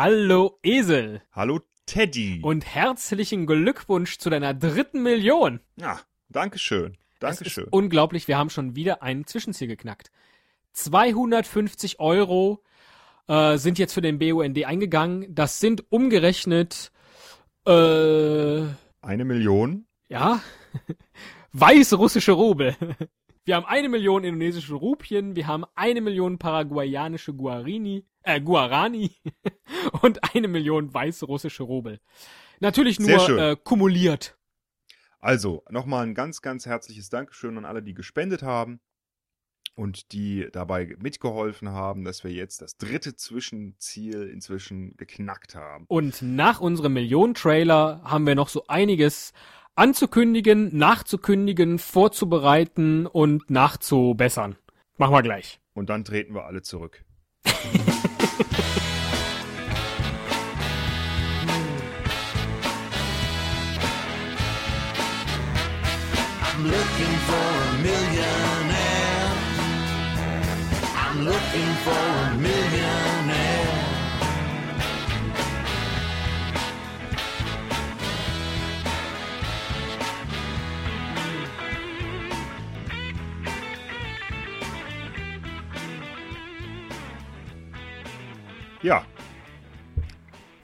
Hallo Esel Hallo Teddy. und herzlichen Glückwunsch zu deiner dritten Million. ja, Dankeschön. Es Dankeschön. ist unglaublich, wir haben schon wieder ein Zwischenziel geknackt. 250 Euro äh, sind jetzt für den BUND eingegangen. Das sind umgerechnet, äh, Eine Million. ja, weißrussische Rubel. Wir haben eine Million indonesische Rupien, wir haben eine Million paraguayanische Guarini, äh, Guarani und eine Million weißrussische Rubel. Natürlich nur äh, kumuliert. Also, nochmal ein ganz, ganz herzliches Dankeschön an alle, die gespendet haben und die dabei mitgeholfen haben, dass wir jetzt das dritte Zwischenziel inzwischen geknackt haben. Und nach unserem Millionen-Trailer haben wir noch so einiges anzukündigen, nachzukündigen, vorzubereiten und nachzubessern. Machen wir gleich. Und dann treten wir alle zurück. I'm looking for a millionaire. I'm looking for a millionaire.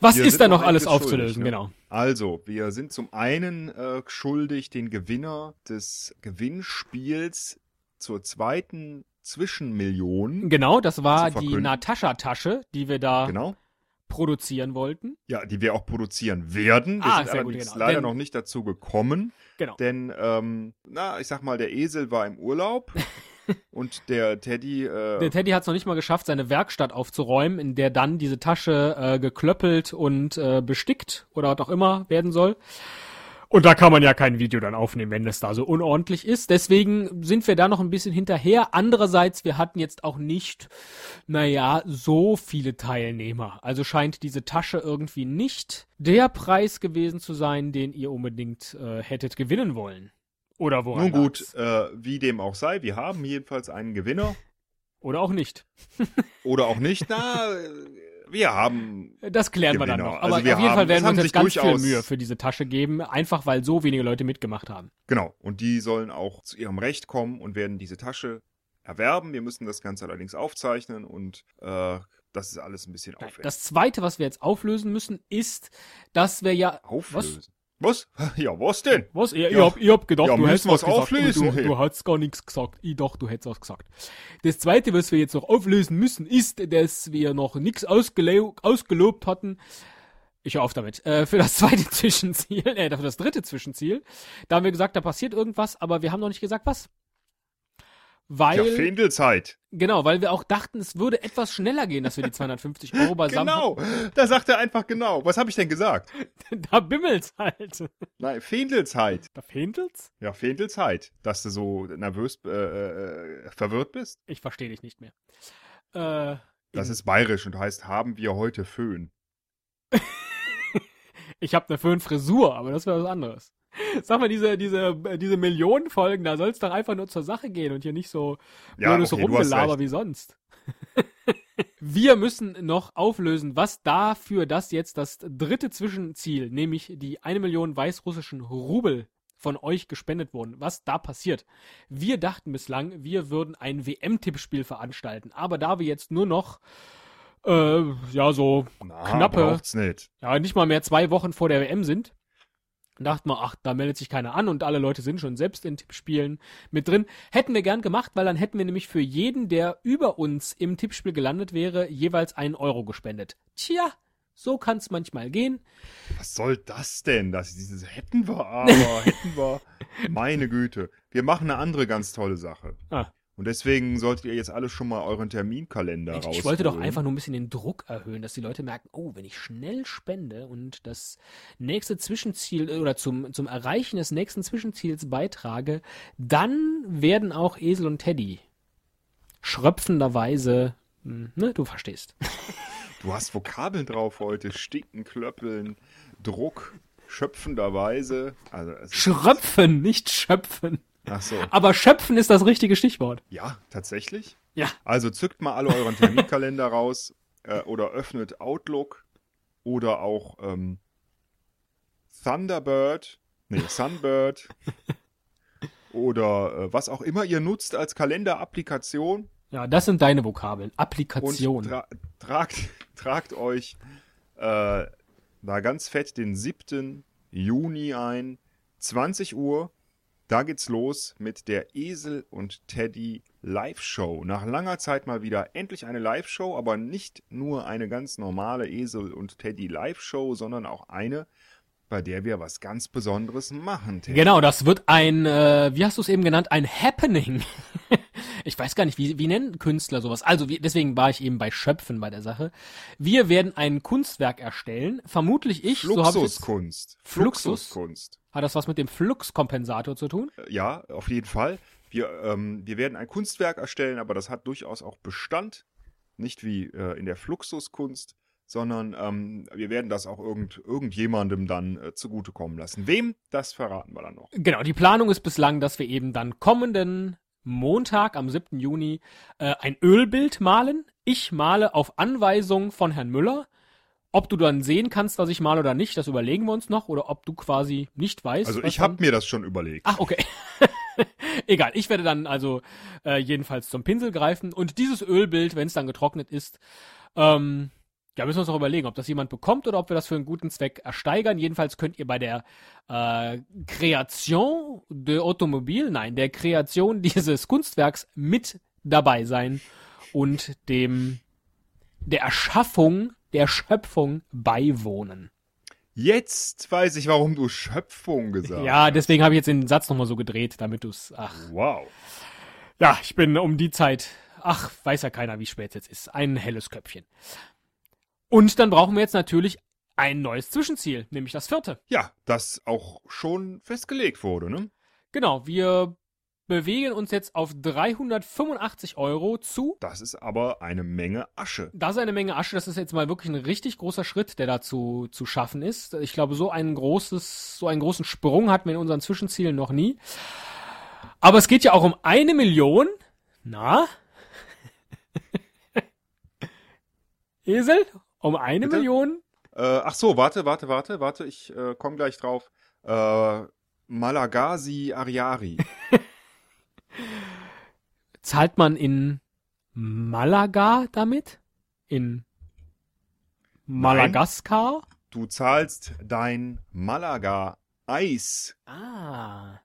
Was Wir ist da noch alles aufzulösen? ne? Genau. also, wir sind zum einen äh, schuldig, den Gewinner des Gewinnspiels zur zweiten Zwischenmillion. Genau, das war die. Natascha-Tasche, die wir da Genau. produzieren wollten. Ja, die wir auch produzieren werden. Wir Ah, sind sehr gut, allerdings genau. leider Denn- noch nicht dazu gekommen, Genau. denn, ähm, na, ich sag mal, der Esel war im Urlaub und der Teddy, äh, Der Teddy hat es noch nicht mal geschafft, seine Werkstatt aufzuräumen, in der dann diese Tasche äh, geklöppelt und äh, bestickt oder was auch immer werden soll. Und da kann man ja kein Video dann aufnehmen, wenn das da so unordentlich ist. Deswegen sind wir da noch ein bisschen hinterher. Andererseits, wir hatten jetzt auch nicht, naja, so viele Teilnehmer. Also scheint diese Tasche irgendwie nicht der Preis gewesen zu sein, den ihr unbedingt äh, hättet gewinnen wollen. Oder woran nun gut, äh, wie dem auch sei, wir haben jedenfalls einen Gewinner Oder auch nicht. oder auch nicht. Na, wir haben, Das klären wir dann Gewinner. noch. Aber Also wir auf jeden Fall haben- werden es wir uns jetzt ganz viel Mühe für diese Tasche geben, einfach weil so wenige Leute mitgemacht haben. genau, und die sollen auch zu ihrem Recht kommen und werden diese Tasche erwerben. Wir müssen das Ganze allerdings aufzeichnen und äh, das ist alles ein bisschen aufwendig. Das zweite, was wir jetzt auflösen müssen, ist, dass wir ja. Auflösen. Was? Ja, was denn? Was? Ihr, Ja. ihr, habt, ihr habt gedacht, Ja, du hättest was gesagt. auflösen, Du, hey. du hast gar nichts gesagt. Ich dachte, du hättest was gesagt. Das zweite, was wir jetzt noch auflösen müssen, ist, dass wir noch nichts ausgelo ausgelobt hatten. Ich höre auf damit. Äh, für das zweite Zwischenziel, äh, für das dritte Zwischenziel. Da haben wir gesagt, da passiert irgendwas, aber wir haben noch nicht gesagt, was. Weil. Ja, Findelzeit. Genau, weil wir auch dachten, es würde etwas schneller gehen, dass wir die 250 Euro beisammen Genau, da sagt er einfach genau. Was habe ich denn gesagt? hatten. Da bimmelt's halt. Nein, Findelzeit. Da fehlentelt's? Ja, Findelzeit. Dass du so nervös, äh, äh, verwirrt bist. Ich verstehe dich nicht mehr. Äh, Das ist bayerisch und heißt, haben wir heute Föhn. ich habe eine Föhn-Frisur, aber das wäre was anderes. Sag mal, diese, diese, äh, diese Millionenfolgen, da soll's doch einfach nur zur Sache gehen und hier nicht so Ja, blödes okay, Rumgelaber wie sonst. Wir müssen noch auflösen, was dafür das jetzt das dritte Zwischenziel, nämlich die eine Million weißrussischen Rubel von euch gespendet wurden, was da passiert. Wir dachten bislang, wir würden ein WM-Tippspiel veranstalten, aber da wir jetzt nur noch äh, ja so Na, knappe, nicht. ja nicht mal mehr zwei Wochen vor der WM sind, dachten wir, ach, da meldet sich keiner an und alle Leute sind schon selbst in Tippspielen mit drin. Hätten wir gern gemacht, weil dann hätten wir nämlich für jeden, der über uns im Tippspiel gelandet wäre, jeweils einen Euro gespendet. Tja, so kann's manchmal gehen. Was soll das denn? Das dieses hätten wir aber, hätten wir. Meine Güte. Wir machen eine andere ganz tolle Sache. Ah. Und deswegen solltet ihr jetzt alle schon mal euren Terminkalender Mensch, rausholen. ich wollte doch einfach nur ein bisschen den Druck erhöhen, dass die Leute merken, oh, wenn ich schnell spende und das nächste Zwischenziel äh, oder zum, zum Erreichen des nächsten Zwischenziels beitrage, dann werden auch Esel und Teddy schröpfenderweise, hm, ne, du verstehst. Du hast Vokabeln drauf heute. Sticken, klöppeln, Druck, schöpfenderweise. Also, Schröpfen, nicht schöpfen. Ach so. Aber schöpfen ist das richtige Stichwort. Ja, tatsächlich. Ja. Also zückt mal alle euren Terminkalender raus äh, oder öffnet Outlook oder auch ähm, Thunderbird, nee, Sunbird oder äh, was auch immer ihr nutzt als Kalenderapplikation Ja, das sind deine Vokabeln. und Applikation. tra tragt, tragt euch äh, da ganz fett den 7. Juni ein, 20 Uhr. Da geht's los mit der Esel und Teddy Live-Show. Nach langer Zeit mal wieder endlich eine Live-Show, aber nicht nur eine ganz normale Esel und Teddy Live-Show, sondern auch eine, bei der wir was ganz Besonderes machen. Teddy. Genau, das wird ein, äh, wie hast du es eben genannt, ein Happening. ich weiß gar nicht, wie, wie nennen Künstler sowas? Also wie, deswegen war ich eben bei Schöpfen bei der Sache. Wir werden ein Kunstwerk erstellen, vermutlich ich, so ich es, Fluxuskunst. Fluxus? Fluxuskunst. Hat das was mit dem Fluxkompensator zu tun? Ja, auf jeden Fall. Wir, ähm, wir werden ein Kunstwerk erstellen, aber das hat durchaus auch Bestand. Nicht wie äh, in der Fluxuskunst, sondern ähm, wir werden das auch irgend, irgendjemandem dann äh, zugutekommen lassen. Wem, das verraten wir dann noch. Genau, die Planung ist bislang, dass wir eben dann kommenden Montag am 7. Juni äh, ein Ölbild malen. Ich male auf Anweisung von Herrn Müller. Ob du dann sehen kannst, was ich male oder nicht, das überlegen wir uns noch. Oder ob du quasi nicht weißt. Also ich habe mir das schon überlegt. Ach, okay. Egal, ich werde dann also äh, jedenfalls zum Pinsel greifen und dieses Ölbild, wenn es dann getrocknet ist, ähm, ja, müssen wir uns noch überlegen, ob das jemand bekommt oder ob wir das für einen guten Zweck ersteigern. Jedenfalls könnt ihr bei der äh, Kreation de Automobil, nein, der Kreation dieses Kunstwerks mit dabei sein und dem der Erschaffung, der Schöpfung beiwohnen. Jetzt weiß ich, warum du Schöpfung gesagt Ja, hast. deswegen habe ich jetzt den Satz nochmal so gedreht, damit du es, ach, Wow. Ja, ich bin um die Zeit, ach, weiß ja keiner, wie spät es jetzt ist, ein helles Köpfchen. Und dann brauchen wir jetzt natürlich ein neues Zwischenziel, nämlich das vierte. Ja, das auch schon festgelegt wurde, ne? Genau, wir bewegen uns jetzt auf 385 Euro zu. Das ist aber eine Menge Asche. Das ist eine Menge Asche, das ist jetzt mal wirklich ein richtig großer Schritt, der dazu zu schaffen ist. Ich glaube, so ein großes, so einen großen Sprung hatten wir in unseren Zwischenzielen noch nie. Aber es geht ja auch um eine Million. Na? Esel? Um eine Bitte? Million? Äh, ach so, warte, warte, warte, warte, ich äh, komme gleich drauf. Äh, Malagasi Ariari. Zahlt man in Malaga damit? In Madagaskar? Du zahlst dein Malaga-Eis. Ah.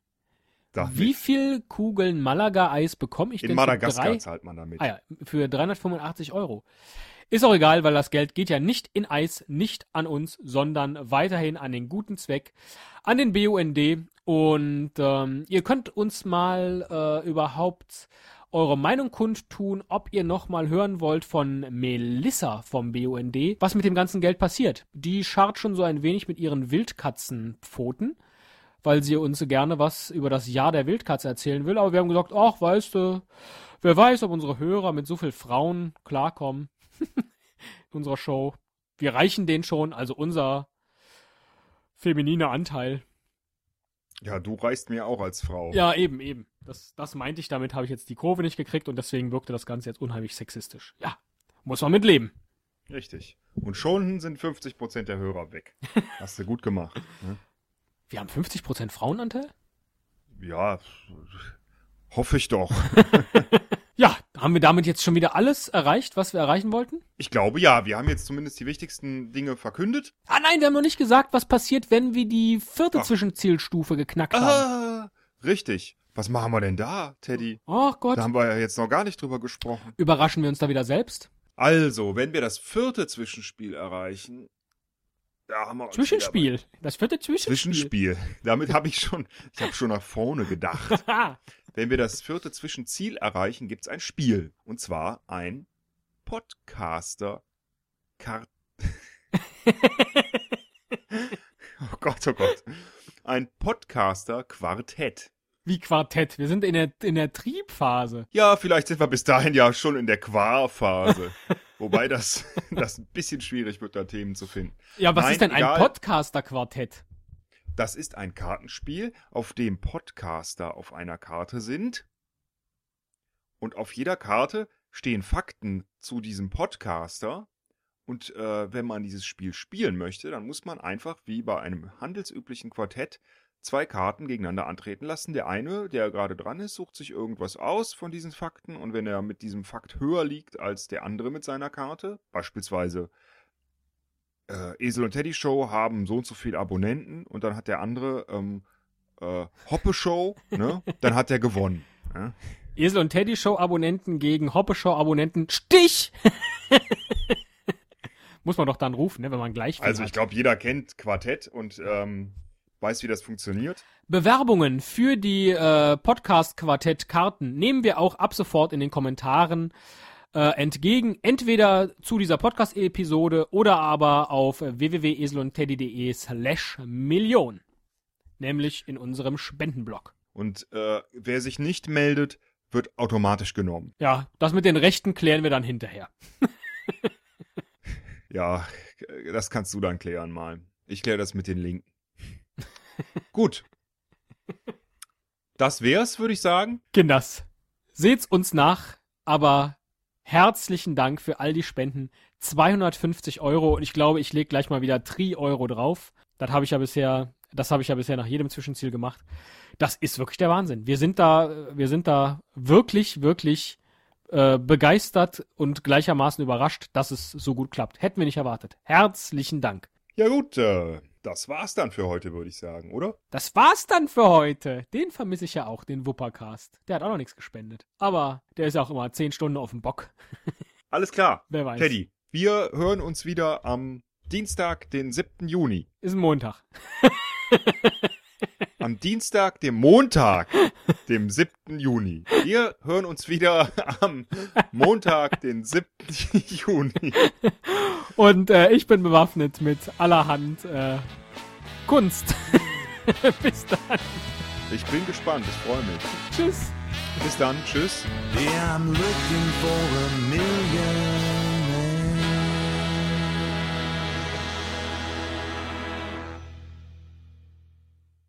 damit. Wie viel Kugeln Malaga-Eis bekomme ich In denn für Madagaskar drei? zahlt man damit. Ah ja, für 385 Euro. Ist auch egal, weil das Geld geht ja nicht in Eis, nicht an uns, sondern weiterhin an den guten Zweck, an den BUND. Und ähm, ihr könnt uns mal äh, überhaupt eure Meinung kundtun, ob ihr noch mal hören wollt von Melissa vom BUND, was mit dem ganzen Geld passiert. Die scharrt schon so ein wenig mit ihren Wildkatzenpfoten, weil sie uns gerne was über das Jahr der Wildkatze erzählen will. Aber wir haben gesagt, ach, weißt du, wer weiß, ob unsere Hörer mit so viel Frauen klarkommen in unserer Show. Wir reichen denen schon, also unser femininer Anteil. Ja, du reichst mir auch als Frau. Ja, eben, eben. Das, das meinte ich, damit habe ich jetzt die Kurve nicht gekriegt und deswegen wirkte das Ganze jetzt unheimlich sexistisch. Ja, muss man mit leben. Richtig. Und schon sind 50% der Hörer weg. Hast du gut gemacht. Ne? Wir haben 50% Frauenanteil? Ja, hoffe ich doch. Ja, haben wir damit jetzt schon wieder alles erreicht, was wir erreichen wollten? Ich glaube ja, wir haben jetzt zumindest die wichtigsten Dinge verkündet. Ah nein, wir haben noch nicht gesagt, was passiert, wenn wir die vierte Ach. Zwischenzielstufe geknackt haben. Ah, richtig. Was machen wir denn da, Teddy? Oh Gott. Da haben wir ja jetzt noch gar nicht drüber gesprochen. Überraschen wir uns da wieder selbst? Also, wenn wir das vierte Zwischenspiel erreichen, da haben wir Zwischenspiel. Das vierte Zwischenspiel. Zwischenspiel. Damit habe ich schon, ich habe schon nach vorne gedacht. Wenn wir das vierte Zwischenziel erreichen, gibt's ein Spiel. Und zwar ein Podcaster. Kart oh Gott, oh Gott. Ein Podcaster-Quartett. Wie Quartett. Wir sind in der, in der Triebphase. Ja, vielleicht sind wir bis dahin ja schon in der Quarphase. Wobei das, das ein bisschen schwierig wird, da Themen zu finden. Ja, was Nein, ist denn ein. Podcaster-Quartett? Das ist ein Kartenspiel, auf dem Podcaster auf einer Karte sind. Und auf jeder Karte stehen Fakten zu diesem Podcaster. Und äh, wenn man dieses Spiel spielen möchte, dann muss man einfach wie bei einem handelsüblichen Quartett zwei Karten gegeneinander antreten lassen. Der eine, der gerade dran ist, sucht sich irgendwas aus von diesen Fakten und wenn er mit diesem Fakt höher liegt als der andere mit seiner Karte, beispielsweise äh, Esel und Teddy Show haben so und so viele Abonnenten und dann hat der andere ähm, äh, Hoppe Show, ne? dann hat er gewonnen. Ja? Esel und Teddy Show Abonnenten gegen Hoppe Show Abonnenten. Stich! Muss man doch dann rufen, ne, wenn man gleich Also ich glaube, jeder kennt Quartett und ähm, weiß, wie das funktioniert. Bewerbungen für die äh, Podcast-Quartett-Karten nehmen wir auch ab sofort in den Kommentaren äh, entgegen. Entweder zu dieser Podcast-Episode oder aber auf www.eselundteddy.de slash Million. Nämlich in unserem Spendenblock. Und äh, wer sich nicht meldet, wird automatisch genommen. Ja, das mit den Rechten klären wir dann hinterher. Ja, das kannst du dann klären mal. Ich kläre das mit den Linken. Gut. Das wär's, würde ich sagen. Kinders, seht's uns nach, aber herzlichen Dank für all die Spenden. 250 Euro und ich glaube, ich leg gleich mal wieder 3 Euro drauf. Das habe ich ja bisher, das habe ich ja bisher nach jedem Zwischenziel gemacht. Das ist wirklich der Wahnsinn. Wir sind da, wir sind da wirklich, wirklich äh, begeistert und gleichermaßen überrascht, dass es so gut klappt. Hätten wir nicht erwartet. Herzlichen Dank. Ja gut, äh, das war's dann für heute, würde ich sagen, oder? Das war's dann für heute. Den vermisse ich ja auch, den Wuppercast. Der hat auch noch nichts gespendet. Aber der ist ja auch immer 10 Stunden auf dem Bock. Alles klar. Wer weiß. Teddy, wir hören uns wieder am Dienstag, den 7. Juni. Ist ein Montag. Am Dienstag, dem Montag, dem 7. Juni. Wir hören uns wieder am Montag, den 7. Juni. Und äh, ich bin bewaffnet mit allerhand äh, Kunst. Bis dann. Ich bin gespannt, ich freue mich. Tschüss. Bis dann, tschüss. Yeah,